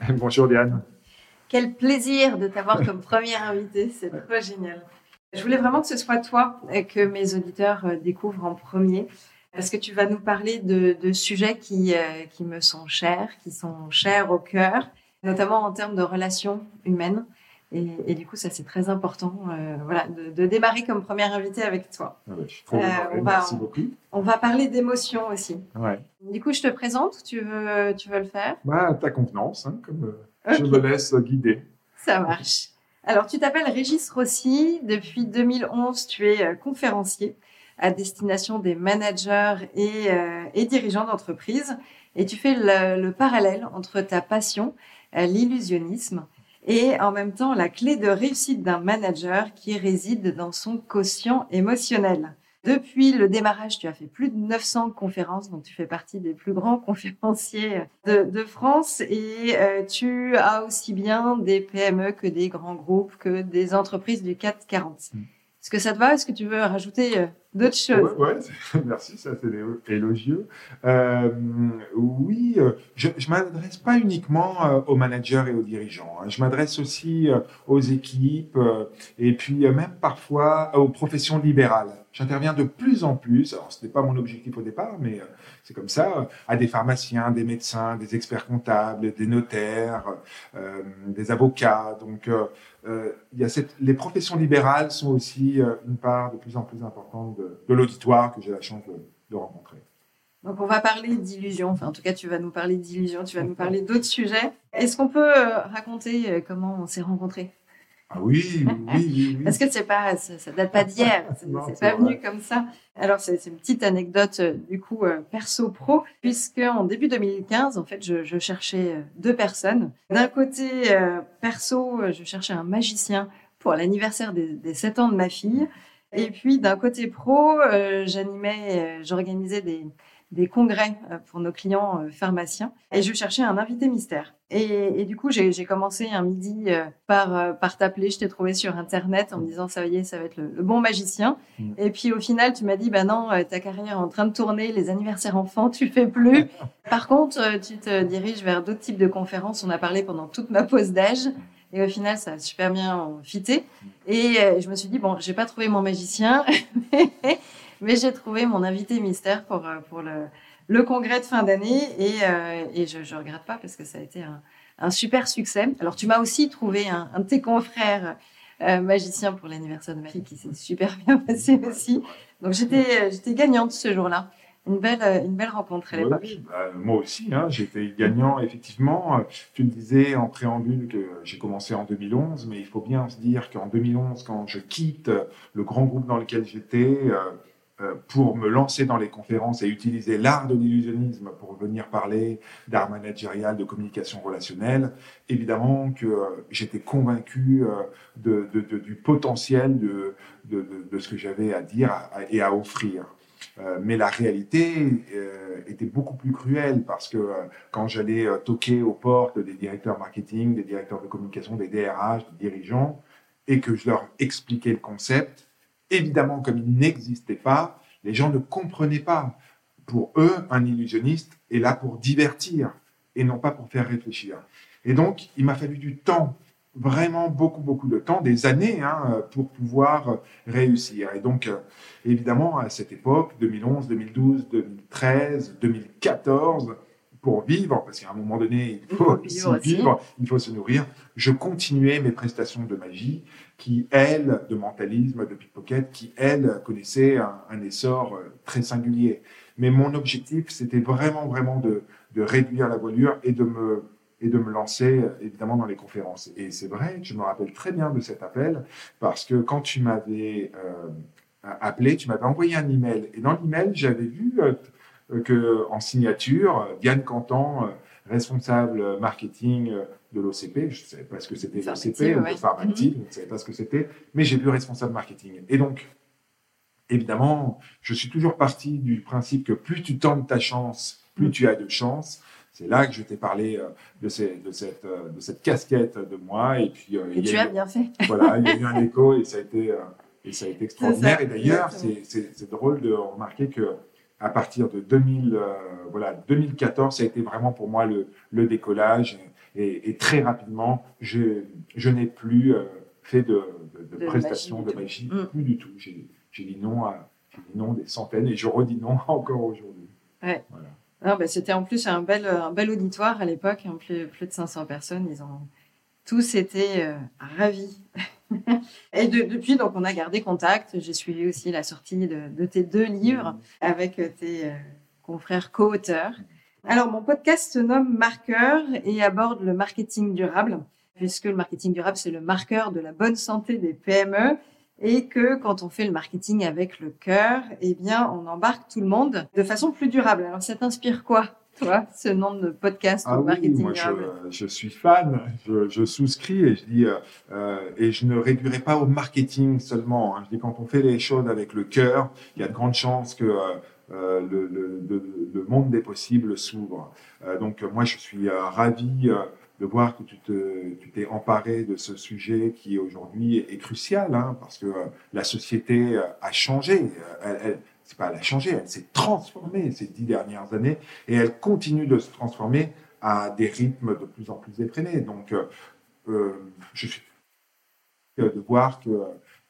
Bonjour Diane. Quel plaisir de t'avoir comme première invité, c'est trop génial. Je voulais vraiment que ce soit toi et que mes auditeurs euh, découvrent en premier, parce que tu vas nous parler de, sujets qui, euh, qui me sont chers, qui sont chers au cœur, notamment en termes de relations humaines. Et, du coup, ça c'est très important, euh, voilà, de, démarrer comme première invité avec toi. Ah on va, merci beaucoup. On va parler d'émotions aussi. Ouais. Du coup, je te présente. Tu veux, tu veux le faire? Bah, Ta convenance, hein, comme je me laisse guider. Ça marche. Alors, tu t'appelles Régis Rossi. Depuis 2011, tu es euh, conférencier à destination des managers et, euh, et dirigeants d'entreprise. Et tu fais le, le, parallèle entre ta passion, l'illusionnisme, et en même temps la clé de réussite d'un manager qui réside dans son quotient émotionnel. Depuis le démarrage, tu as fait plus de 900 conférences, donc tu fais partie des plus grands conférenciers de, France et euh, tu as aussi bien des PME que des grands groupes, que des entreprises du 440. Est-ce que ça te va? Est-ce que tu veux rajouter euh, d'autres choses Oui, ouais, merci, ça c'est élogieux. Euh, oui, euh, je ne m'adresse pas uniquement aux managers et aux dirigeants. Hein. Je m'adresse aussi aux équipes et puis même parfois aux professions libérales. J'interviens de plus en plus, alors ce n'est pas mon objectif au départ, mais c'est comme ça, à des pharmaciens, des médecins, des experts comptables, des notaires, des avocats. Donc, euh, il y a cette, les professions libérales sont aussi euh, une part de plus en plus importante de, de l'auditoire que j'ai la chance de, de, rencontrer. Donc on va parler d'illusion, enfin en tout cas tu vas nous parler d'illusion, tu vas nous parler d'autres sujets. Est-ce qu'on peut euh, raconter comment on s'est rencontrés? Ah oui, oui, oui, Parce que c'est pas, ça, date pas d'hier, c'est pas venu comme ça. Alors c'est une petite anecdote euh, du coup euh, perso pro, puisque en début 2015, en fait, je, je cherchais euh, deux personnes. D'un côté perso, je cherchais un magicien pour l'anniversaire des, des 7 ans de ma fille, et puis d'un côté pro, j'animais, j'organisais des des congrès euh, pour nos clients euh, pharmaciens et je cherchais un invité mystère. Et, et du coup, j'ai commencé un midi euh, par, par t'appeler. Je t'ai trouvé sur Internet en me disant, ça y est, ça va être le, bon magicien. Mm. Et puis au final, tu m'as dit, bah non, ta carrière est en train de tourner, les anniversaires enfants, tu fais plus. Par contre, tu te diriges vers d'autres types de conférences. On a parlé pendant toute ma pause d'âge. Et au final, ça a super bien fité. Et je me suis dit, bon, j'ai pas trouvé mon magicien, Mais j'ai trouvé mon invité mystère pour, euh, pour le, le congrès de fin d'année et, euh, et je ne regrette pas parce que ça a été un, super succès. Alors, tu m'as aussi trouvé un, de tes confrères euh, magicien pour l'anniversaire de ma fille qui s'est super bien passé aussi. Donc, j'étais gagnante ce jour-là. Une belle, une belle rencontre à l'époque. Oui, bah, moi aussi, hein, j'étais gagnant, effectivement. Tu me disais en préambule que j'ai commencé en 2011, mais il faut bien se dire qu'en 2011, quand je quitte le grand groupe dans lequel j'étais, euh, pour me lancer dans les conférences et utiliser l'art de l'illusionnisme pour venir parler d'art managérial, de communication relationnelle, évidemment que euh, j'étais convaincu euh, de, de, du potentiel de, de, ce que j'avais à dire et à offrir. Mais la réalité était beaucoup plus cruelle parce que quand j'allais toquer aux portes des directeurs marketing, des directeurs de communication, des DRH, des dirigeants, et que je leur expliquais le concept, évidemment, comme il n'existait pas, les gens ne comprenaient pas. Pour eux, un illusionniste est là pour divertir et non pas pour faire réfléchir. Et donc, il m'a fallu du temps, vraiment beaucoup, beaucoup de temps, des années, hein, pour pouvoir réussir. Et donc, euh, évidemment, à cette époque, 2011, 2012, 2013, 2014, pour vivre, parce qu'à un moment donné, il faut, vivre, il faut se nourrir, je continuais mes prestations de magie qui, elles, de mentalisme, de pickpocket, qui, elles, connaissaient un, essor euh, très singulier. Mais mon objectif, c'était vraiment, vraiment de, de, réduire la voilure et de me et de me lancer euh, évidemment dans les conférences. Et c'est vrai, je me rappelle très bien de cet appel parce que quand tu m'avais euh, appelé, tu m'avais envoyé un email et dans l'email j'avais vu que en signature, Diane Cantan responsable marketing de l'OCP. Je ne savais pas ce que c'était l'OCP, ou ouais. de Pharmactive, je ne savais pas ce que c'était, mais j'ai vu responsable marketing. Et donc, évidemment, je suis toujours parti du principe que plus tu tentes ta chance, plus mm. tu as de chance. C'est là que je t'ai parlé euh, de, de, cette, euh, de cette casquette de moi. Et puis, euh, et tu as bien fait. Voilà, il y a eu un écho et ça a été, et ça a été extraordinaire. Et d'ailleurs, c'est drôle de remarquer que à partir de 2000, voilà, 2014, ça a été vraiment pour moi le, le décollage. Et, très rapidement, je, je n'ai plus fait de, de, prestations, de magie, mm. plus du tout. J'ai dit non à non des centaines et je redis non encore aujourd'hui. Ouais. Voilà. Bah, C'était en plus un bel, un bel auditoire à l'époque, hein, plus, plus de 500 personnes. Ils ont tous été euh, ravis. et depuis, donc, on a gardé contact. J'ai suivi aussi la sortie de, de tes deux livres avec tes euh, confrères co-auteurs. Alors, mon podcast se nomme Marqueur et aborde le marketing durable, puisque le marketing durable, c'est le marqueur de la bonne santé des PME et que quand on fait le marketing avec le cœur, eh bien, on embarque tout le monde de façon plus durable. Alors, ça t'inspire quoi, toi, ce nom de podcast ah marketing moi, je, suis fan, je, souscris et je dis, euh, euh, et je ne réduirai pas au marketing seulement. Hein. Je dis, quand on fait les choses avec le cœur, il y a de grandes chances que euh, le, le, monde des possibles s'ouvre. donc, moi, je suis ravi de voir que tu te, tu t'es emparé de ce sujet qui aujourd'hui est crucial, hein, parce que euh, la société euh, a changé. Elle, elle c'est pas elle a changé, elle s'est transformée ces dix dernières années et elle continue de se transformer à des rythmes de plus en plus effrénés. Donc, euh, je suis de voir que,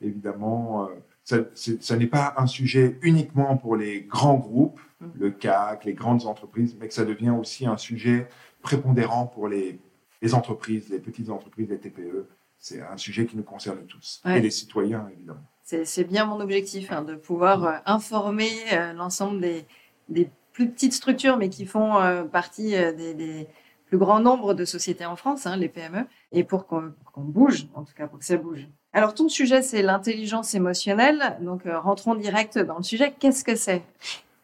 évidemment, ça, ça n'est pas un sujet uniquement pour les grands groupes, mmh. le CAC, les grandes entreprises, mais que ça devient aussi un sujet prépondérant pour les les entreprises, les petites entreprises, les TPE. C'est un sujet qui nous concerne tous et les citoyens, évidemment. C'est bien mon objectif, hein, de pouvoir euh, informer euh, l'ensemble des, des, plus petites structures, mais qui font euh, partie des, des, plus grands nombres de sociétés en France, hein, les PME, et pour qu'on bouge, en tout cas pour que ça bouge. Alors, ton sujet, c'est l'intelligence émotionnelle. Donc, rentrons direct dans le sujet. Qu'est-ce que c'est?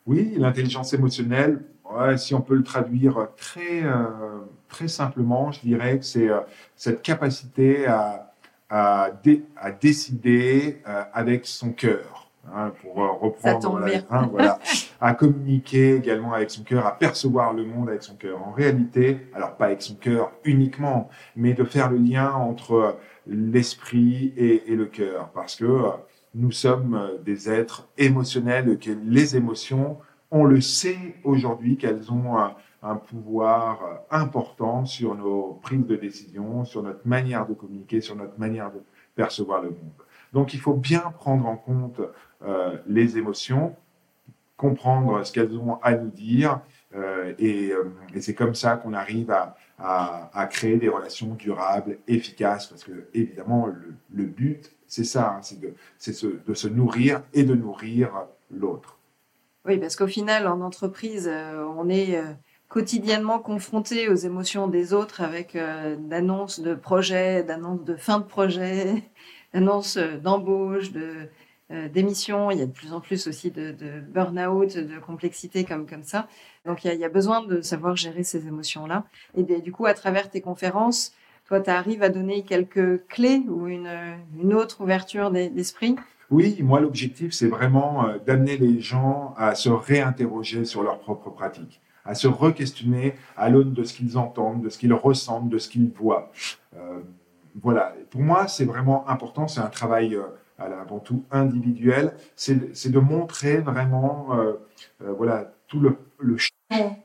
Oui, l'intelligence émotionnelle, ouais, si on peut le traduire très très simplement, je dirais que c'est euh, cette capacité à, à, à décider euh, avec son cœur. Hein, pour euh, reprendre la, hein, voilà, à communiquer également avec son cœur, à percevoir le monde avec son cœur. En réalité, alors pas avec son cœur uniquement, mais de faire le lien entre l'esprit et, et, le cœur, parce que nous sommes des êtres émotionnels, que les émotions, on le sait aujourd'hui qu'elles ont un, pouvoir euh, important sur nos prises de décision, sur notre manière de communiquer, sur notre manière de percevoir le monde. Donc il faut bien prendre en compte euh, les émotions, comprendre ce qu'elles ont à nous dire, euh, et, c'est comme ça qu'on arrive à, créer des relations durables, efficaces, parce que évidemment le, but, c'est ça, hein, c'est de se nourrir et de nourrir l'autre. Oui, parce qu'au final, en entreprise, on est quotidiennement confronté aux émotions des autres avec euh, d'annonces de projets, d'annonces de fin de projet, d'annonces euh, d'embauche, de euh, d'émissions. Il y a de plus en plus aussi de, burn-out, de complexité comme, comme ça. Donc il y, a, besoin de savoir gérer ces émotions-là. Et du coup, à travers tes conférences, toi, tu arrives à donner quelques clés ou une, une autre ouverture d'esprit? Oui, moi l'objectif c'est vraiment d'amener les gens à se réinterroger sur leurs propres pratiques à se re-questionner à l'aune de ce qu'ils entendent, de ce qu'ils ressentent, de ce qu'ils voient. Euh, voilà, pour moi, c'est vraiment important, c'est un travail euh, avant tout individuel, c'est de montrer vraiment euh, voilà, tout le, champ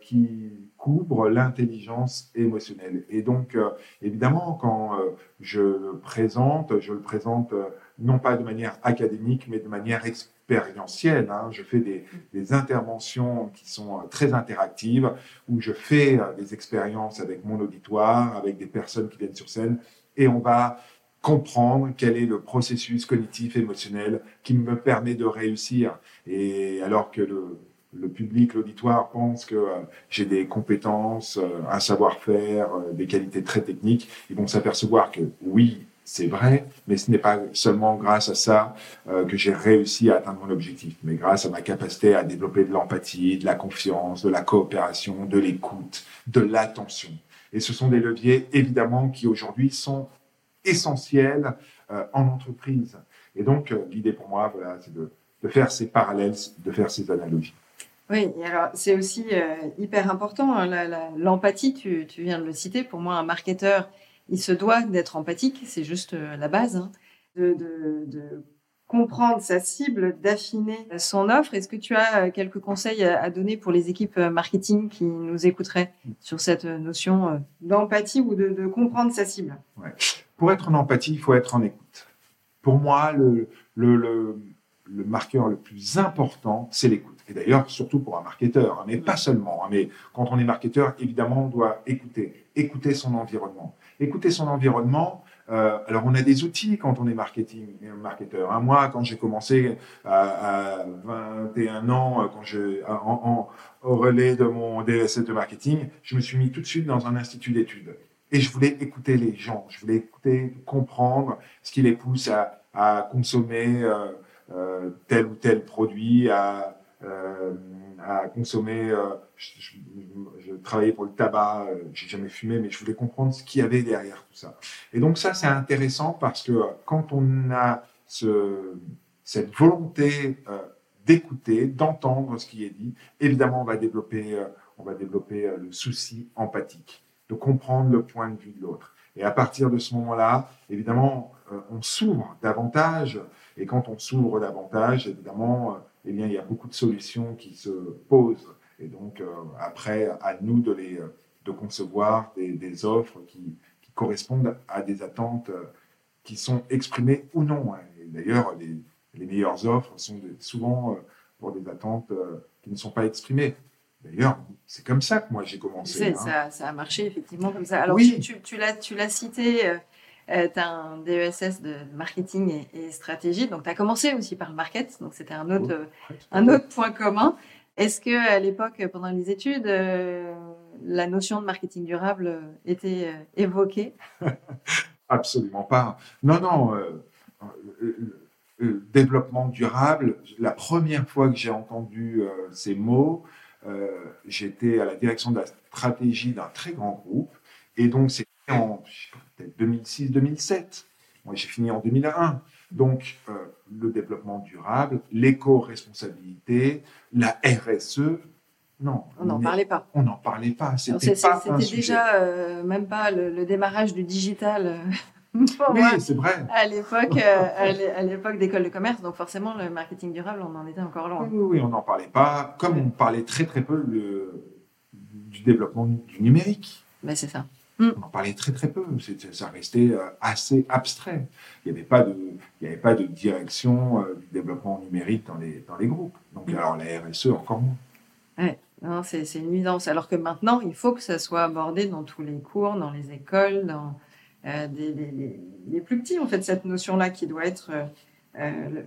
qui couvre l'intelligence émotionnelle. Et donc, évidemment, quand je présente, je le présente non pas de manière académique, mais de manière expérientielle. Hein. Je fais des, interventions qui sont euh, très interactives, où je fais euh, des expériences avec mon auditoire, avec des personnes qui viennent sur scène, et on va comprendre quel est le processus cognitif émotionnel qui me permet de réussir. Et alors que le, le public, l'auditoire pense que euh, j'ai des compétences, un savoir-faire, des qualités très techniques, ils vont s'apercevoir que oui, c'est vrai, mais ce n'est pas seulement grâce à ça euh, que j'ai réussi à atteindre mon objectif, mais grâce à ma capacité à développer de l'empathie, de la confiance, de la coopération, de l'écoute, de l'attention. Et ce sont des leviers, évidemment, qui aujourd'hui sont essentiels euh, en entreprise. Et donc, euh, l'idée pour moi, voilà, c'est de, faire ces parallèles, de faire ces analogies. Oui, alors c'est aussi hyper important, hein, l'empathie, tu viens de le citer. Pour moi, un marketeur, il se doit d'être empathique, c'est juste euh, la base, hein, de, comprendre sa cible, d'affiner son offre. Est-ce que tu as euh, quelques conseils à donner pour les équipes euh, marketing qui nous écouteraient sur cette notion d'empathie ou de, comprendre sa cible? Pour être en empathie, il faut être en écoute. Pour moi, le, le, marqueur le plus important, c'est l'écoute. Et d'ailleurs, surtout pour un marketeur, hein, mais pas seulement. Hein, mais quand on est marketeur, évidemment, on doit écouter, écouter son environnement écouter son environnement. Euh, alors, on a des outils quand on est marketing, marketeur. Hein. Moi, quand j'ai commencé à, 21 ans, quand je, en, au relais de mon DSS de marketing, je me suis mis tout de suite dans un institut d'études. Et je voulais écouter les gens, je voulais écouter, comprendre ce qui les pousse à, à consommer euh, euh, tel ou tel produit, à, euh, à consommer. Euh, je, travaillais pour le tabac, euh, j'ai jamais fumé, mais je voulais comprendre ce qu'il y avait derrière tout ça. Et donc ça, c'est intéressant parce que quand on a ce, cette volonté d'écouter, d'entendre ce qui est dit, évidemment, on va développer, on va développer le souci empathique, de comprendre le point de vue de l'autre. Et à partir de ce moment-là, évidemment, on s'ouvre davantage. Et quand on s'ouvre davantage, évidemment, eh bien, il y a beaucoup de solutions qui se posent. Et donc, euh, après, à nous de, les, de concevoir des, offres qui, correspondent à des attentes euh, qui sont exprimées ou non. Hein. D'ailleurs, les, les, meilleures offres sont souvent euh, pour des attentes qui ne sont pas exprimées. D'ailleurs, c'est comme ça que moi j'ai commencé. Hein. Ça, ça, a marché effectivement comme ça. Alors, oui. tu, tu, tu l'as cité, euh, tu as un DESS de marketing et, stratégie. Donc, tu as commencé aussi par le market. Donc, c'était un autre, un autre point commun. Est-ce que à l'époque, pendant les études, euh, la notion de marketing durable était euh, évoquée? Absolument pas. Non, non. développement durable, la première fois que j'ai entendu ces mots, j'étais à la direction de la stratégie d'un très grand groupe. Et donc, c'était en 2006-2007. Moi, j'ai fini en 2001. Donc, euh, le développement durable, l'éco-responsabilité, la RSE, non. On n'en parlait pas. On n'en parlait pas. C'était déjà euh, même pas le, démarrage du digital. Euh, oui, c'est vrai. À l'époque, à l'époque d'école de commerce, donc forcément le marketing durable, on en était encore loin. Oui, oui, on n'en parlait pas. Comme on parlait très très peu du développement du numérique. Ben, c'est ça. Mm. On en parlait très très peu, ça restait euh, assez abstrait. Il n'y avait, pas de, il avait pas de direction euh, du développement numérique dans les, dans les groupes. Donc mm. alors la RSE encore moins. Ouais, c'est une évidence. Alors que maintenant, il faut que ça soit abordé dans tous les cours, dans les écoles, dans euh, les, plus petits, en fait, cette notion-là qui doit être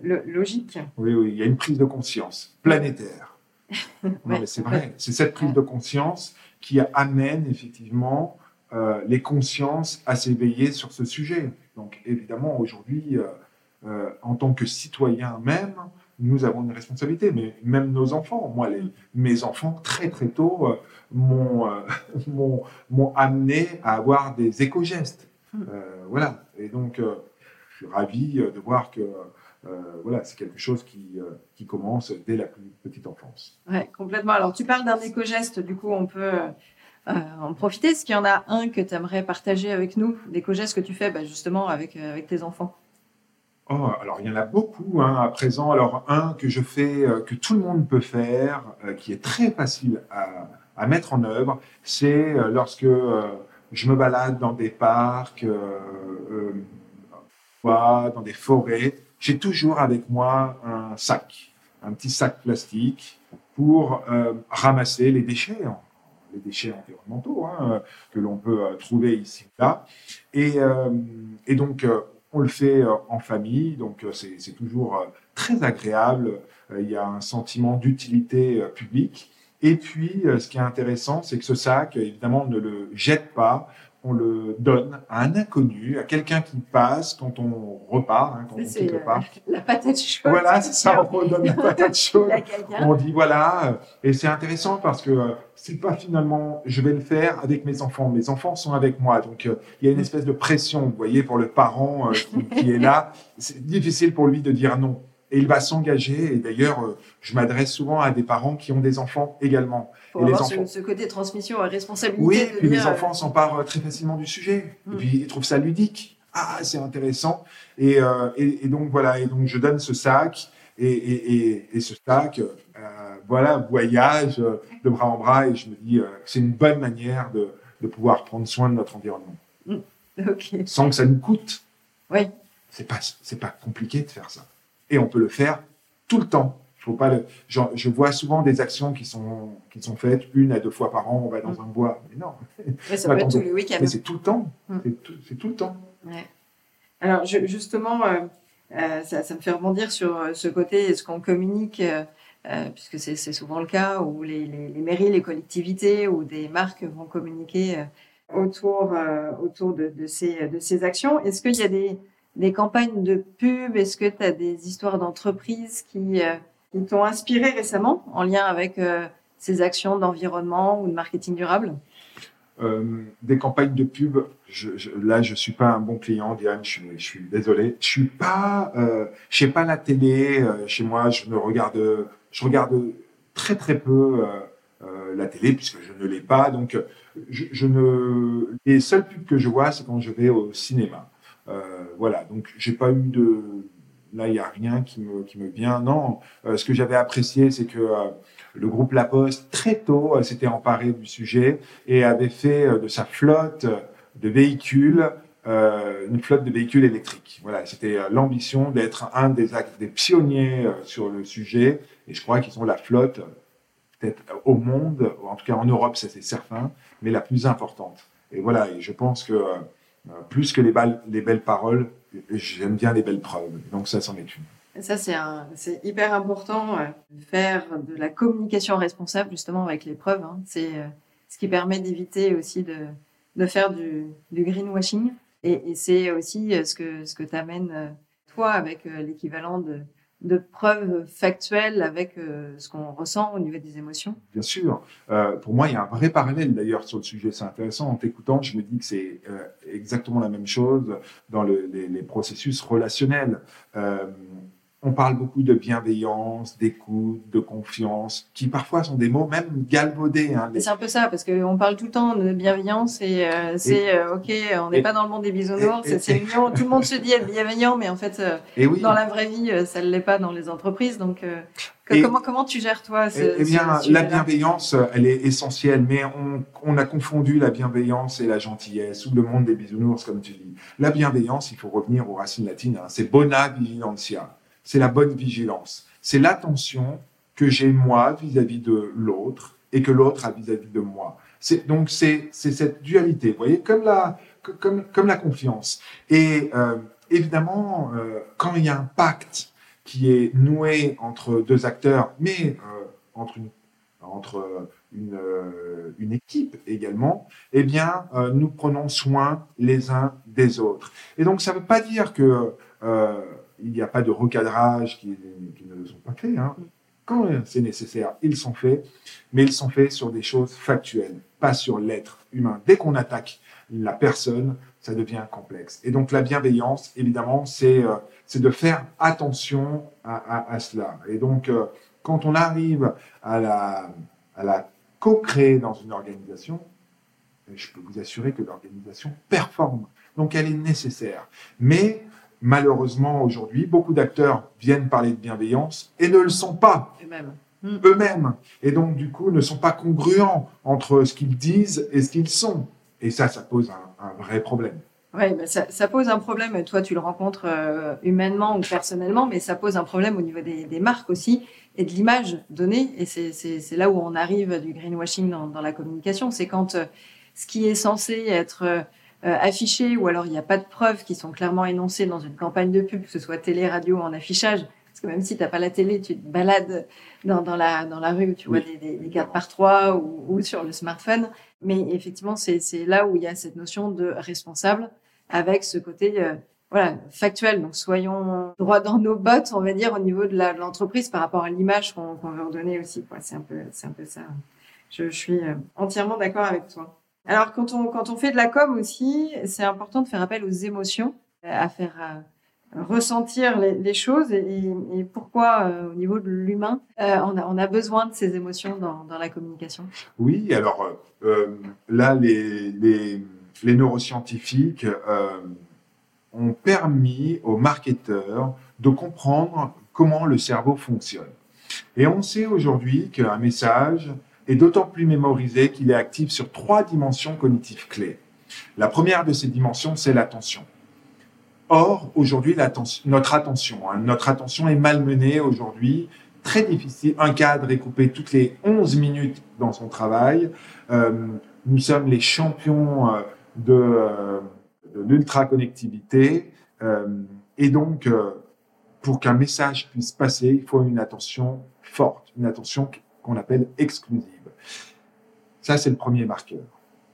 logique. Oui, oui, il y a une prise de conscience planétaire. non, mais c'est vrai, c'est cette prise de conscience qui amène effectivement euh, les consciences à s'éveiller sur ce sujet. Donc évidemment, aujourd'hui, euh, euh, en tant que citoyens même, nous avons une responsabilité, mais même nos enfants. Moi, les, mes enfants, très très tôt, m'ont amené à avoir des éco-gestes. Hmm. voilà. Et donc, je suis ravi de voir que voilà, c'est quelque chose qui, qui commence dès la plus petite enfance. Oui, complètement. Alors, tu parles d'un éco-geste, du coup, on peut euh, en profiter. Est-ce qu'il y en a un que tu aimerais partager avec nous, des co-gestes que tu fais bah, justement avec, euh, avec tes enfants Oh, alors il y en a beaucoup hein, à présent. Alors un que je fais, euh, que tout le monde peut faire, qui est très facile à, à mettre en œuvre, c'est lorsque je me balade dans des parcs, dans des forêts, j'ai toujours avec moi un sac, un petit sac plastique pour ramasser les déchets les déchets environnementaux hein, que l'on peut euh, trouver ici et là. Et, euh, et donc, euh, on le fait en famille, donc c'est toujours très agréable. Il y a un sentiment d'utilité publique. Et puis, ce qui est intéressant, c'est que ce sac, évidemment, on ne le jette pas. On le donne à un inconnu, à quelqu'un qui passe quand on repart, hein, quand on quitte le parc. la patate chaude. Voilà, c'est ça, on redonne la patate chaude. On dit voilà, euh, et c'est intéressant parce que euh, c'est pas finalement, je vais le faire avec mes enfants. Mes enfants sont avec moi, donc euh, il y a une espèce de pression, vous voyez, pour le parent euh, qui, qui est là. C'est difficile pour lui de dire non. Et il va s'engager. Et d'ailleurs, euh, je m'adresse souvent à des parents qui ont des enfants également. Pour et les avoir ce, enfants. ce côté transmission à responsabilité. Oui, de puis les euh, enfants s'emparent euh, très facilement du sujet. Et puis ils trouvent ça ludique. Ah, c'est intéressant. Et, euh, et, et donc voilà, et donc je donne ce sac. Et, et, et, et ce sac, euh, voilà, voyage de bras en bras. Et je me dis, c'est une bonne manière de, de pouvoir prendre soin de notre environnement. Ok. Sans que ça nous coûte. Oui. C'est pas, c'est pas compliqué de faire ça. Et on peut le faire tout le temps. Faut pas le, genre, je vois souvent des actions qui sont, qui sont faites une à deux fois par an. On va dans Mm. un bois. Mais non, ça peut être tous les week-ends. mais c'est tout le temps. Mm. C'est tout, le temps. Ouais. Alors je- justement, euh, euh, ça, ça me fait rebondir sur euh, ce côté, est-ce qu'on communique, euh, puisque c'est souvent le cas, où les, les, les mairies, les collectivités ou des marques vont communiquer autour, autour de, de, ces, de ces actions. Est-ce qu'il y a des, des campagnes de pub? Est-ce que tu as des histoires d'entreprises qui, euh, qui t'ont inspiré récemment en lien avec euh, ces actions d'environnement ou de marketing durable? Euh, des campagnes de pub, je, je- là, je suis pas un bon client, Diane. Je suis, je suis désolé. Je suis pas, euh, je sais pas la télé. chez moi, je ne regarde, je regarde très très peu la télé puisque je ne l'ai pas. Donc, je ne, les seules pubs que je vois, c'est quand je vais au cinéma. Euh, voilà. Donc, j'ai pas eu de, là, il y a rien qui me, qui me vient. Non. Euh, ce que j'avais apprécié, c'est que euh, le groupe La Poste très tôt s'était emparé du sujet et avait fait de sa flotte de véhicules euh, une flotte de véhicules électriques. Voilà, c'était l'ambition d'être un des, actes, des pionniers euh, sur le sujet et je crois qu'ils sont la flotte peut-être au monde, ou en tout cas en Europe, ça c'est certain, mais la plus importante. Et voilà, et je pense que plus que les, balles- les belles paroles, j'aime bien les belles preuves. Donc ça, c'en est une. Ça, c'est hyper important euh, faire de la communication responsable justement avec les preuves. hein. C'est euh, ce qui permet d'éviter aussi de, de faire du, greenwashing. Et, c'est aussi euh, ce que, ce que t'amènes toi avec euh, l'équivalent de, de preuves factuelles avec euh, ce qu'on ressent au niveau des émotions. Bien sûr. Euh, pour moi, il y a un vrai parallèle d'ailleurs sur le sujet. C'est intéressant. En t'écoutant, je me dis que c'est euh, exactement la même chose dans le- les, les processus relationnels. On parle beaucoup de bienveillance, d'écoute, de confiance, qui parfois sont des mots même galvaudés. Hein. Les- c'est un peu ça, parce qu'on parle tout le temps de bienveillance et euh, c'est euh, ok, on n'est pas dans le monde des bisounours, c'est- mignon, tout le monde se dit être bienveillant, mais en fait, euh, Et oui. dans la vraie vie, ça ne l'est pas dans les entreprises. Donc, Et- comment, comment tu gères toi ce, Eh, eh bien, ce la bienveillance, elle est essentielle, mais on, on a confondu la bienveillance et la gentillesse, ou le monde des bisounours, comme tu dis. La bienveillance, il faut revenir aux racines latines, hein, c'est bona vigilantia, c'est la bonne vigilance. C'est l'attention que j'ai moi vis-à-vis de l'autre et que l'autre a vis-à-vis de moi. C'est, donc, c'est, cette dualité, vous voyez, comme la, comme, comme la confiance. Et euh, évidemment, euh, quand il y a un pacte qui est noué entre deux acteurs, mais euh, entre une, entre une, euh, une équipe également, eh bien, euh, nous prenons soin les uns des autres. Et donc, ça ne veut pas dire que euh, il n'y a pas de recadrage qui, qui ne sont pas faits. Hein. Quand c'est nécessaire, ils sont faits, mais ils sont faits sur des choses factuelles, pas sur l'être humain. Dès qu'on attaque la personne, ça devient complexe. Et donc, la bienveillance, évidemment, c'est euh, de faire attention à cela. Et donc, euh, quand on arrive à la, à la co-créer dans une organisation, je peux vous assurer que l'organisation performe. Donc, elle est nécessaire. Mais malheureusement, aujourd'hui, beaucoup d'acteurs viennent parler de bienveillance et ne le sont pas eux-mêmes. eux-mêmes. Et donc, du coup, ne sont pas congruents entre ce qu'ils disent et ce qu'ils sont. Et ça, ça pose un, un vrai problème. Oui, ça, ça pose un problème. Toi, tu le rencontres euh, humainement ou personnellement, mais ça pose un problème au niveau des, des marques aussi et de l'image donnée. Et c'est- c'est c'est là où on arrive du greenwashing dans, dans la communication. C'est quand euh, ce qui est censé être euh, affiché ou alors il n'y a pas de preuves qui sont clairement énoncées dans une campagne de pub, que ce soit télé, radio ou en affichage, ce Parce que même si tu n'as pas la télé, tu te balades dans, dans, la, dans la rue, tu vois des, des, cartes par trois ou, ou, sur le smartphone. Mais effectivement, c'est là où il y a cette notion de responsable avec ce côté euh, voilà, factuel. Donc, soyons droits dans nos bottes, on va dire, au niveau de l'entreprise par rapport à l'image qu'on veut redonner aussi. C'est un peu, c'est un peu ça. Je, je suis euh, entièrement d'accord avec toi. Alors, quand on, quand on fait de la com aussi, c'est important de faire appel aux émotions, à faire euh, ressentir les, les choses et, et pourquoi, euh, au niveau de l'humain, euh, on, a, on a besoin de ces émotions dans, dans la communication. Oui, alors là, les, les, les neuroscientifiques ont permis aux marketeurs de comprendre comment le cerveau fonctionne. Et on sait aujourd'hui qu'un message est d'autant plus mémorisé qu'il est actif sur trois dimensions cognitives clés. La première de ces dimensions, c'est l'attention. Or, aujourd'hui, notre attention, hein, notre attention est malmenée aujourd'hui, très difficile. Un cadre est coupé toutes les 11 minutes dans son travail. Euh, nous sommes les champions euh, de, euh, de l'ultra-connectivité. Euh, et donc, pour qu'un message puisse passer, il faut une attention forte, une attention qu'on appelle exclusive. Ça, c'est le premier marqueur.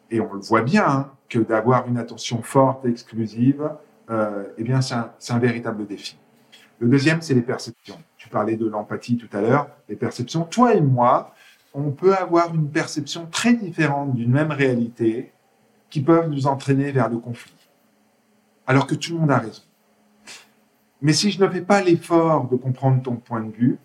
Et on le voit bien hein, que d'avoir une attention forte et exclusive, euh, eh bien, c'est un, un, véritable défi. Le deuxième, c'est les perceptions. Tu parlais de l'empathie tout à l'heure, les perceptions. Toi et moi, on peut avoir une perception très différente d'une même réalité qui peuvent nous entraîner vers le conflit. Alors que tout le monde a raison. Mais si je ne fais pas l'effort de comprendre ton point de vue,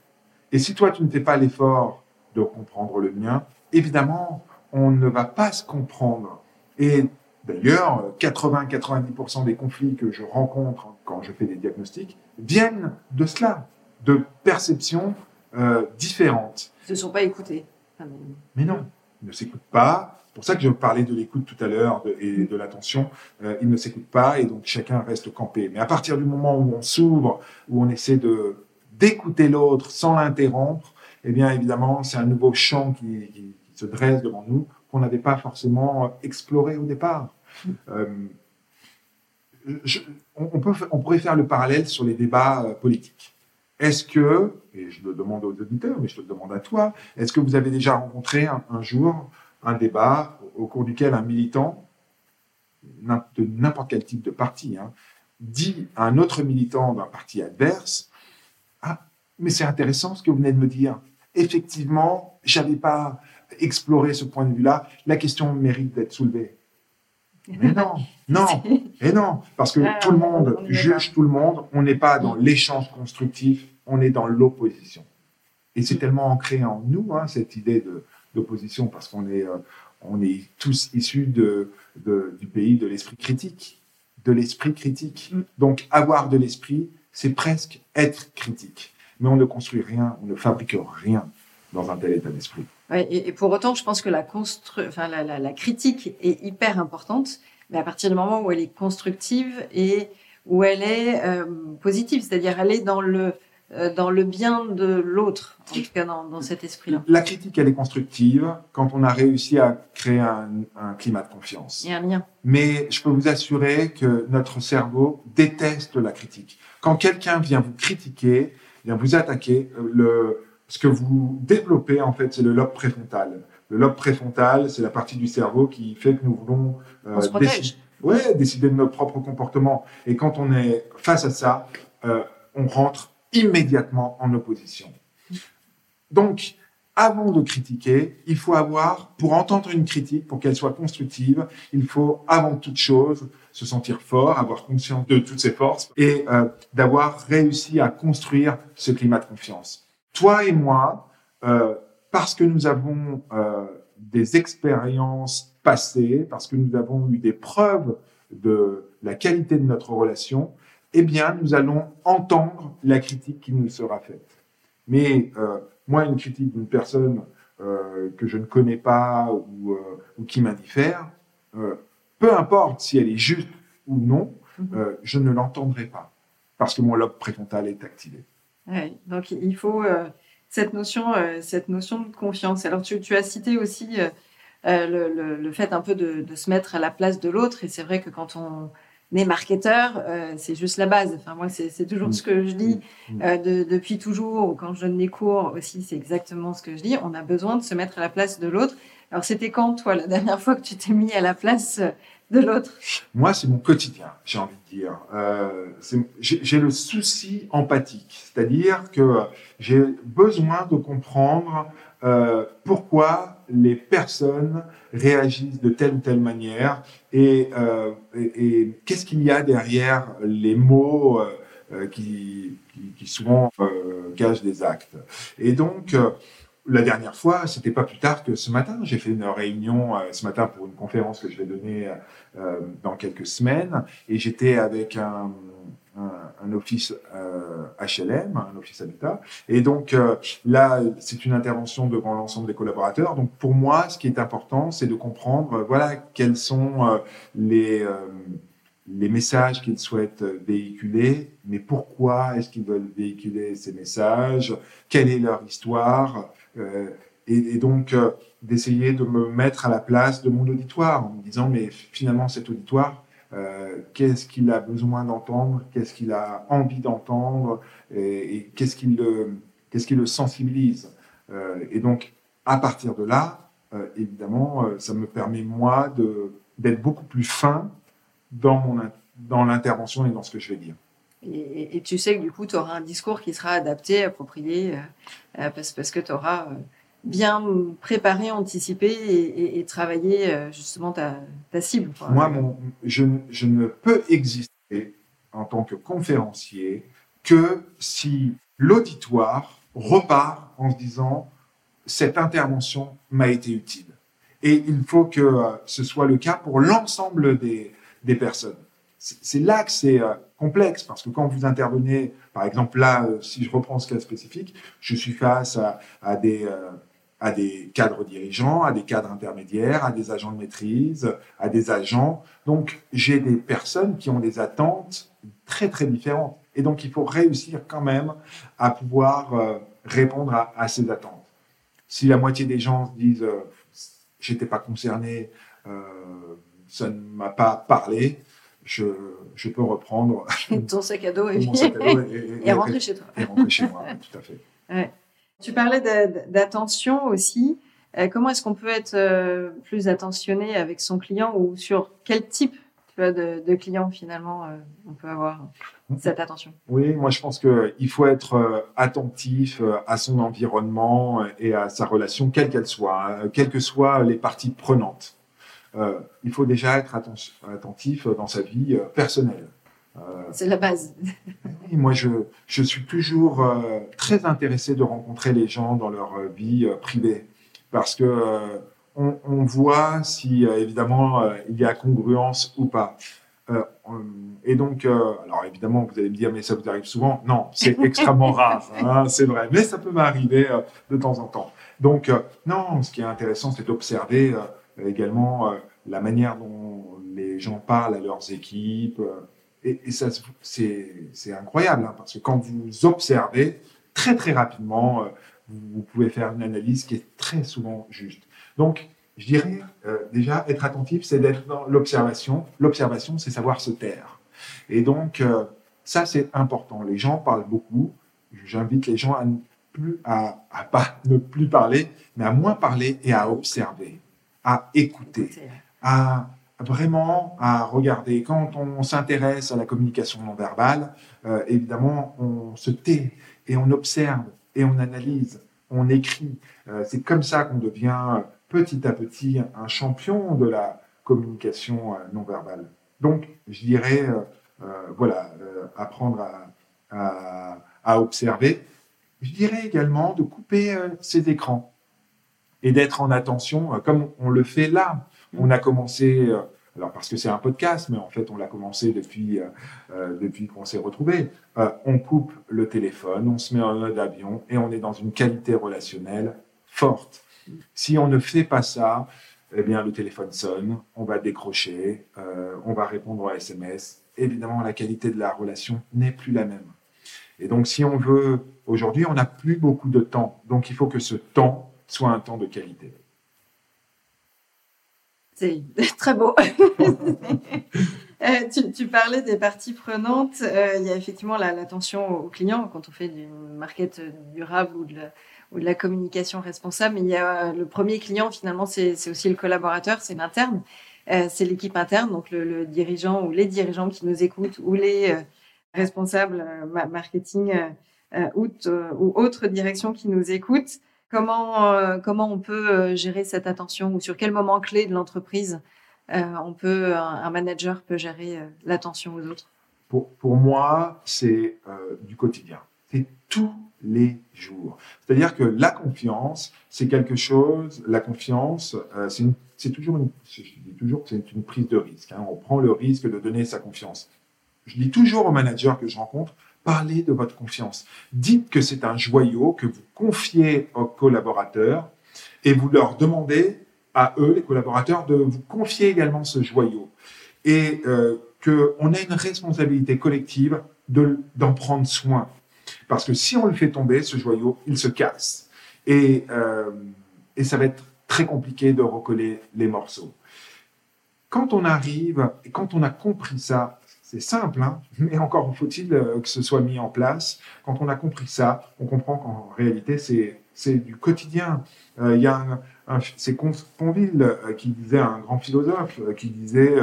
et si toi tu ne fais pas l'effort de comprendre le mien, évidemment, on ne va pas se comprendre. Et d'ailleurs, 80-90% des conflits que je rencontre quand je fais des diagnostics viennent de cela, de perceptions euh, différentes. Ils ne se sont pas écoutés. mais... non, ils ne s'écoutent pas. C'est pour ça que je parlais de l'écoute tout à l'heure et de l'attention. Euh, ils ne s'écoutent pas et donc chacun reste campé. Mais à partir du moment où on s'ouvre, où on essaie de d'écouter l'autre sans l'interrompre, eh bien évidemment, c'est un nouveau champ qui, qui, qui, se dresse devant nous qu'on n'avait pas forcément exploré au départ. Euh, on, peut, on pourrait faire le parallèle sur les débats euh, politiques. Est-ce que, et je le demande aux auditeurs, mais je le demande à toi, est-ce que vous avez déjà rencontré un, un jour un débat au cours duquel un militant de n'importe quel type de parti hein, dit à un autre militant d'un parti adverse Ah, mais c'est intéressant ce que vous venez de me dire effectivement, j'avais pas exploré ce point de vue-là. La question mérite d'être soulevée. Mais non, non, et non, parce que ah, tout le monde juge tout le monde. On n'est pas dans l'échange constructif, on est dans l'opposition. Et c'est tellement ancré en nous, hein, cette idée d'opposition, parce qu'on est, euh, on est tous issus de, de, du pays de l'esprit critique, de l'esprit critique. Mm. Donc, avoir de l'esprit, c'est presque être critique mais on ne construit rien, on ne fabrique rien dans un tel état d'esprit. Ouais, et, et, pour autant, je pense que la, constru... enfin, la, la, la, critique est hyper importante, mais à partir du moment où elle est constructive et où elle est euh, positive, c'est-à-dire elle est dans le, euh, dans le bien de l'autre, en tout cas dans, dans cet esprit-là. La critique, elle est constructive quand on a réussi à créer un, un climat de confiance. Il y a un lien. Mais je peux vous assurer que notre cerveau déteste la critique. Quand quelqu'un vient vous critiquer, bien vous attaquez. Euh, le, ce que vous développez, en fait, c'est le lobe préfrontal. Le lobe préfrontal, c'est la partie du cerveau qui fait que nous voulons euh, décider, ouais, décider de notre propre comportement. Et quand on est face à ça, euh, on rentre immédiatement en opposition. Donc, avant de critiquer, il faut avoir, pour entendre une critique, pour qu'elle soit constructive, il faut avant toute chose se sentir fort, avoir conscience de toutes ses forces et euh, d'avoir réussi à construire ce climat de confiance. Toi et moi, euh, parce que nous avons euh, des expériences passées, parce que nous avons eu des preuves de la qualité de notre relation, eh bien, nous allons entendre la critique qui nous sera faite. Mais euh, moi, une critique d'une personne euh, que je ne connais pas ou, euh, ou qui m'indiffère, euh, peu importe si elle est juste ou non, mhm. euh, je ne l'entendrai pas parce que mon lobe préfrontal est activé. Ouais, donc il faut euh, cette notion, euh, cette notion de confiance. Alors tu, tu as cité aussi le, le, le, fait un peu de, de, se mettre à la place de l'autre, et c'est vrai que quand on Mais marketeur, euh, c'est juste la base. Enfin, moi, c'est toujours mm. ce que je dis mm. Euh, depuis toujours. Quand je donne des cours aussi, c'est exactement ce que je dis. On a besoin de se mettre à la place de l'autre. Alors, c'était quand, toi, la dernière fois que tu t'es mis à la place l'autre Moi, c'est mon quotidien, j'ai envie de dire. Euh, j'ai le souci empathique, c'est-à-dire que j'ai besoin de comprendre euh, pourquoi les personnes réagissent de telle ou telle manière et, euh, qu'est-ce qu'il y a derrière les mots qui, qui, qui, souvent cachent des actes. Et donc, la dernière fois, c'était pas plus tard que ce matin. J'ai fait une réunion ce matin pour une conférence que je vais donner dans quelques semaines, et j'étais avec un, un, office HLM, un office habitat. Et donc euh, là, c'est une intervention devant l'ensemble des collaborateurs. Donc pour moi, ce qui est important, c'est de comprendre, euh, voilà, quels sont euh, les les messages qu'ils souhaitent véhiculer, mais pourquoi est-ce qu'ils veulent véhiculer ces messages, quelle est leur histoire, et, et, donc d'essayer de me mettre à la place de mon auditoire en me disant mais finalement cet auditoire euh, qu'est-ce qu'il a besoin d'entendre, qu'est-ce qu'il a envie d'entendre et, qu'est-ce qui le, qu'est-ce qui le sensibilise. Euh, et donc, à partir de là, euh, évidemment, ça me permet, moi, de, d'être beaucoup plus fin dans, mon, dans l'intervention et dans ce que je vais dire. Et, tu sais que du coup, tu auras un discours qui sera adapté, approprié, parce, parce que tu auras bien préparer, anticiper et, euh, justement ta, cible. Moi, mon, je, ne peux exister en tant que conférencier que si l'auditoire repart en se disant cette intervention m'a été utile. Et il faut que euh, ce soit le cas pour l'ensemble des, personnes. C'est là que c'est euh, parce que quand vous intervenez, par exemple là, si je reprends ce cas spécifique, je suis face à, à des cadres dirigeants, à des cadres intermédiaires, à des agents de maîtrise, à des agents. Donc, j'ai des personnes qui ont des attentes très, très différentes. Et donc, il faut réussir quand même à pouvoir euh, répondre à, ces attentes. Si la moitié des gens se disent euh, j'étais pas concerné, euh, ça ne m'a pas parlé, je, je, peux reprendre ton sac à dos et, et, rentrer chez toi. Et rentrer chez moi, tout à fait. Ouais. Tu parlais d'attention aussi. Euh, comment est-ce qu'on peut être euh, plus attentionné avec son client ou sur quel type de, de client finalement euh, on peut avoir cette attention? Oui, moi je pense qu'il faut être attentif à son environnement et à sa relation, quelle qu'elle soit, hein, quelles que soient les parties prenantes. Il faut déjà être attentif dans sa vie personnelle. Euh, c'est la base. moi, je, je suis toujours euh, très intéressé de rencontrer les gens dans leur euh, vie privée parce que on, on, voit si évidemment il y a congruence ou pas. et donc, alors évidemment, vous allez me dire, mais ça vous arrive souvent Non, c'est extrêmement rare, hein, c'est vrai, mais ça peut m'arriver de temps en temps. Donc, non, ce qui est intéressant, c'est d'observer également la manière dont les gens parlent à leurs équipes, et, et ça, c'est incroyable, hein, parce que quand vous observez, très très rapidement, euh, vous, pouvez faire une analyse qui est très souvent juste. Donc, je dirais euh, déjà, être attentif, c'est d'être dans l'observation. L'observation, c'est savoir se taire. Et donc, euh, ça, c'est important. Les gens parlent beaucoup. J'invite les gens à plus, à, à pas ne plus parler, mais à moins parler et à observer, à écouter, à vraiment à regarder. Quand on s'intéresse à la communication non verbale, euh, évidemment, on se tait et on observe et on analyse, on écrit. Euh, c'est comme ça qu'on devient petit à petit un champion de la communication euh, non verbale. Donc, je dirais, voilà, apprendre à, à, observer. Je dirais également de couper ses écrans et d'être en attention, comme on le fait là. On a commencé alors parce que c'est un podcast, mais en fait on l'a commencé depuis euh, euh depuis qu'on s'est retrouvé. Euh, on coupe le téléphone, on se met en mode avion et on est dans une qualité relationnelle forte. Si on ne fait pas ça, eh bien le téléphone sonne, on va décrocher, euh, on va répondre à SMS. Évidemment, la qualité de la relation n'est plus la même. Et donc si on veut, aujourd'hui, on n'a plus beaucoup de temps. Donc il faut que ce temps soit un temps de qualité. C'est très beau. tu, tu, parlais des parties prenantes. il y a effectivement l'attention aux clients quand on fait du market durable ou de la, ou de la communication responsable. Mais il y a le premier client, finalement, c'est aussi le collaborateur, c'est l'interne. c'est l'équipe interne, donc le, dirigeant ou les dirigeants qui nous écoutent ou les responsables marketing ou, ou autres directions qui nous écoutent. Comment, euh, comment on peut euh, gérer cette attention ou sur quel moment clé de l'entreprise euh, on peut, un, manager peut gérer l'attention aux autres? Pour, pour moi, c'est du quotidien. C'est tous les jours. C'est-à-dire que la confiance, c'est quelque chose, la confiance, c'est toujours, une, je dis toujours c'est une prise de risque. Hein. On prend le risque de donner sa confiance. Je dis toujours aux managers que je rencontre, Parlez de votre confiance. Dites que c'est un joyau que vous confiez aux collaborateurs et vous leur demandez à eux, les collaborateurs, de vous confier également ce joyau. Et euh, qu'on a une responsabilité collective d'en prendre soin. Parce que si on le fait tomber, ce joyau, il se casse. Et, euh, et ça va être très compliqué de recoller les morceaux. Quand on arrive, et quand on a compris ça, c'est simple, hein, mais encore faut-il euh, que ce soit mis en place. Quand on a compris ça, on comprend qu'en réalité, c'est du quotidien. Euh, il y a un, c'est Conville euh, qui disait, un grand philosophe, qui disait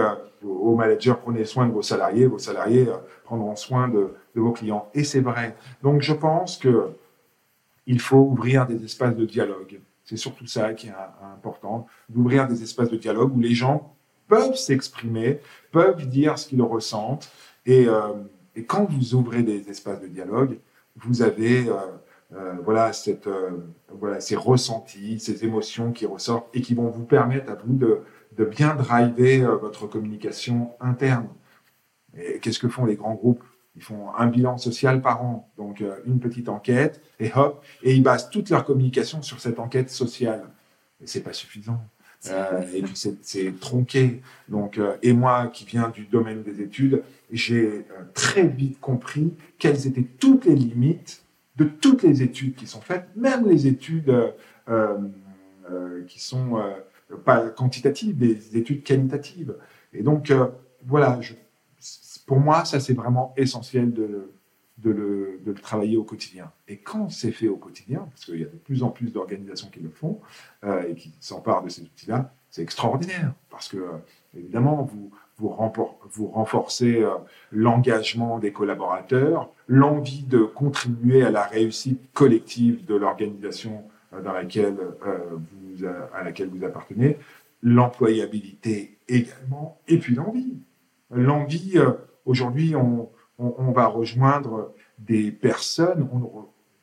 aux managers, prenez soin de vos salariés, vos salariés prendront soin de, de vos clients. Et c'est vrai. Donc je pense que il faut ouvrir des espaces de dialogue. C'est surtout ça qui est important, d'ouvrir des espaces de dialogue où les gens peuvent s'exprimer, peuvent dire ce qu'ils ressentent. Et, euh, et, quand vous ouvrez des espaces de dialogue, vous avez euh, euh, voilà, cette, voilà, ces ressentis, ces émotions qui ressortent et qui vont vous permettre à vous de, de bien driver votre communication interne. Et qu'est-ce que font les grands groupes? Ils font un bilan social par an, donc une petite enquête, et hop, et ils basent toute leur communication sur cette enquête sociale. Et c'est pas suffisant. Euh, et puis c'est tronqué. Donc, euh, et moi qui viens du domaine des études, j'ai euh, très vite compris quelles étaient toutes les limites de toutes les études qui sont faites, même les études qui sont pas quantitatives, des études qualitatives. Et donc, voilà, pour moi, ça c'est vraiment essentiel de, de le, travailler au quotidien. Et quand c'est fait au quotidien, parce qu'il y a de plus en plus d'organisations qui le font euh, et qui s'emparent de ces outils-là, c'est extraordinaire. Parce que, euh, évidemment, vous, vous, vous renforcez euh, l'engagement des collaborateurs, l'envie de contribuer à la réussite collective de l'organisation dans laquelle, vous, à laquelle vous appartenez, l'employabilité également, et puis l'envie. L'envie, aujourd'hui, on on, va rejoindre des personnes.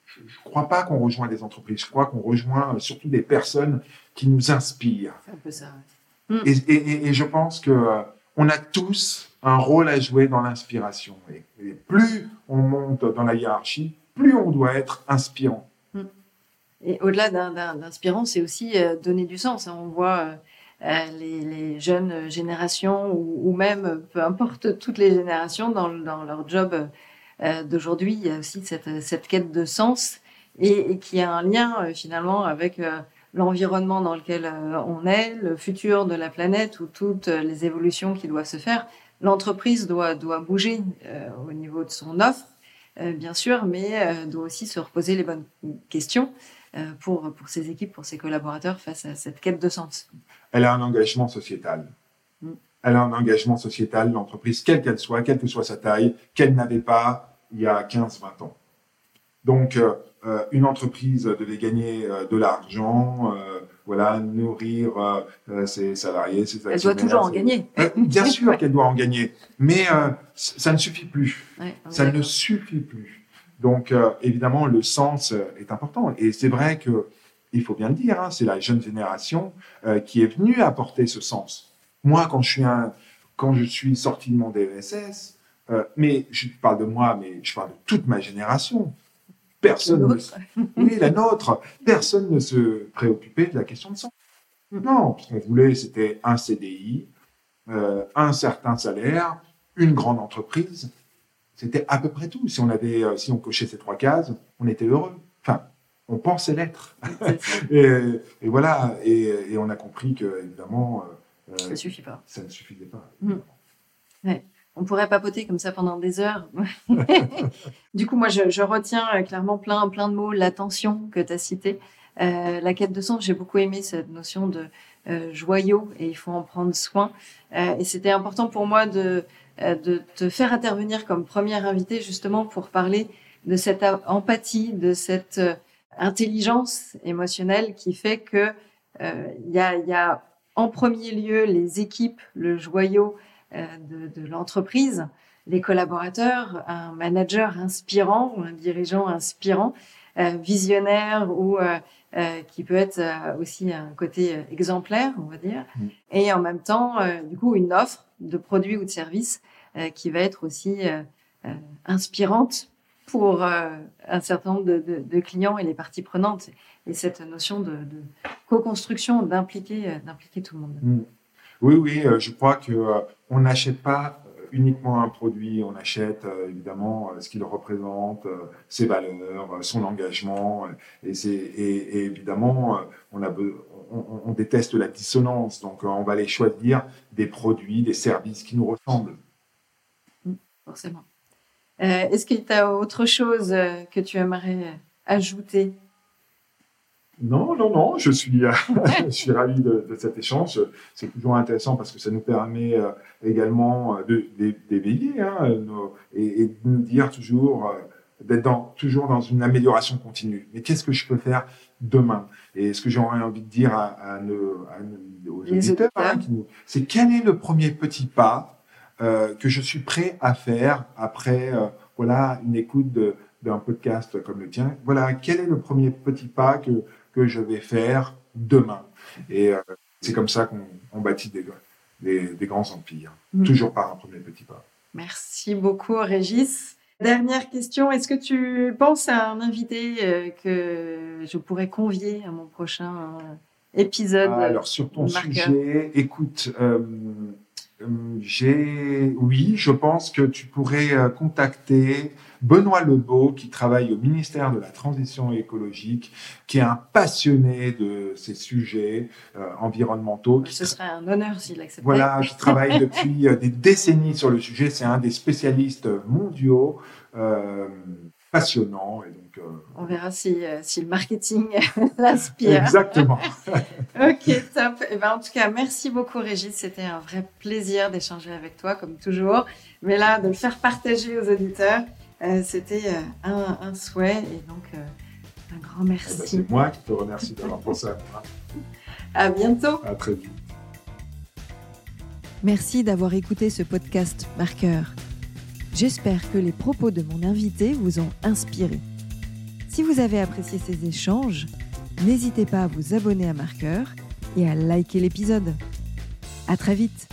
je ne crois pas qu'on rejoint des entreprises. Je crois qu'on rejoint surtout des personnes qui nous inspirent. C'est un peu ça. Et, je pense que euh, on a tous un rôle à jouer dans l'inspiration. Et, plus on monte dans la hiérarchie, plus on doit être inspirant. Hmm. Et au-delà d'inspirant, c'est aussi euh, donner du sens. On voit euh, euh, les, jeunes générations ou, même, peu importe, toutes les générations dans, leur job euh, d'aujourd'hui, il y a aussi cette, quête de sens et, qui a un lien euh, finalement avec l'environnement dans lequel on est, le futur de la planète ou toutes les évolutions qui doivent se faire. L'entreprise doit, doit bouger au niveau de son offre, bien sûr, mais doit aussi se reposer les bonnes questions pour, pour ses équipes, pour ses collaborateurs face à cette quête de sens elle a un engagement sociétal. Mm. Elle a un engagement sociétal, l'entreprise, quelle qu'elle soit, quelle que soit sa taille, qu'elle n'avait pas il y a 15-20 ans. Donc, euh, euh, une entreprise devait gagner euh, de l'argent, voilà, nourrir ses salariés, ses. Elle doit toujours en gagner. bien sûr qu'elle doit en gagner, mais ça ne suffit plus. ça ne suffit plus. Donc, évidemment, le sens est important. Et c'est vrai que il faut bien le dire, hein, c'est la jeune génération euh, qui est venue apporter ce sens. Moi, quand je suis, un, quand je suis sorti de mon DESS, euh, mais je parle de moi, mais je parle de toute ma génération. Personne, ne, oui, la nôtre, personne ne se préoccupait de la question de sens. Non, ce qu'on voulait, c'était un CDI, euh, un certain salaire, une grande entreprise. C'était à peu près tout. Si on avait, si on cochait ces trois cases, on était heureux. Enfin, on pensait l'être. et, voilà, et, on a compris que, évidemment, euh, ça suffit pas. Ça ne suffisait pas. Mm. on pourrait papoter comme ça pendant des heures. du coup, moi, je, retiens euh, clairement plein, plein de mots. L'attention que tu as cité, euh, la quête de sens, j'ai beaucoup aimé cette notion de euh, joyau et il faut en prendre soin. et c'était important pour moi de, de te faire intervenir comme première invitée justement pour parler de cette empathie, de cette intelligence émotionnelle qui fait que il y, a, y a en premier lieu les équipes, le joyau, euh, de, l'entreprise, les collaborateurs, un manager inspirant ou un dirigeant inspirant, euh, visionnaire ou euh, qui peut être aussi un côté exemplaire, on va dire, mm. et en même temps, du coup, une offre de produits ou de services qui va être aussi inspirante pour un certain nombre de, clients et les parties prenantes. Et cette notion de, co-construction, d'impliquer, d'impliquer tout le monde. Mm. Oui, oui, je crois que on n'achète pas euh, uniquement un produit, on achète euh, évidemment euh, ce qu'il représente, ses valeurs, son engagement, et, et, évidemment on, a, on, déteste la dissonance, donc on va aller choisir des produits, des services qui nous ressemblent. Mmh, forcément. est-ce qu'il y a autre chose que tu aimerais ajouter? Non, non, non, je suis, je suis ravi de, cet échange. C'est toujours intéressant parce que ça nous permet euh, également euh, d'éveiller hein, et, et, de nous dire toujours, euh, d'être dans, toujours dans une amélioration continue. Mais qu'est-ce que je peux faire demain? Et ce que j'aurais envie de dire à, nos, aux auditeurs, hein, c'est quel est le premier petit pas que je suis prêt à faire après voilà une écoute d'un podcast comme le tien? Voilà, quel est le premier petit pas que que je vais faire demain. Et euh, c'est comme ça qu'on bâtit des, des, grands empires, mm. toujours par un premier petit pas. Merci beaucoup, Régis. Dernière question, est-ce que tu penses à un invité euh, que je pourrais convier à mon prochain euh, épisode Alors, sur ton sujet, écoute, j'ai, oui, je pense que tu pourrais contacter Benoît Lebeau, qui travaille au ministère de la Transition écologique, qui est un passionné de ces sujets euh, environnementaux. Ce serait un honneur s'il acceptait. Voilà, qui travaille depuis euh, des décennies sur le sujet. C'est un des spécialistes mondiaux. Euh, passionnant. Et donc, On verra si, si le marketing l'inspire. Exactement. ok, top. Eh ben, en tout cas, merci beaucoup Régis. C'était un vrai plaisir d'échanger avec toi, comme toujours. Mais là, de le faire partager aux auditeurs. Euh, c'était euh, un, souhait et donc euh, un grand eh ben, merci. c'est moi qui te remercie d'avoir pensé à moi. À bientôt. À très vite. Merci d'avoir écouté ce podcast Marqueur. J'espère que les propos de mon invité vous ont inspiré. Si vous avez apprécié ces échanges, n'hésitez pas à vous abonner à Marqueur et à liker l'épisode. À très vite.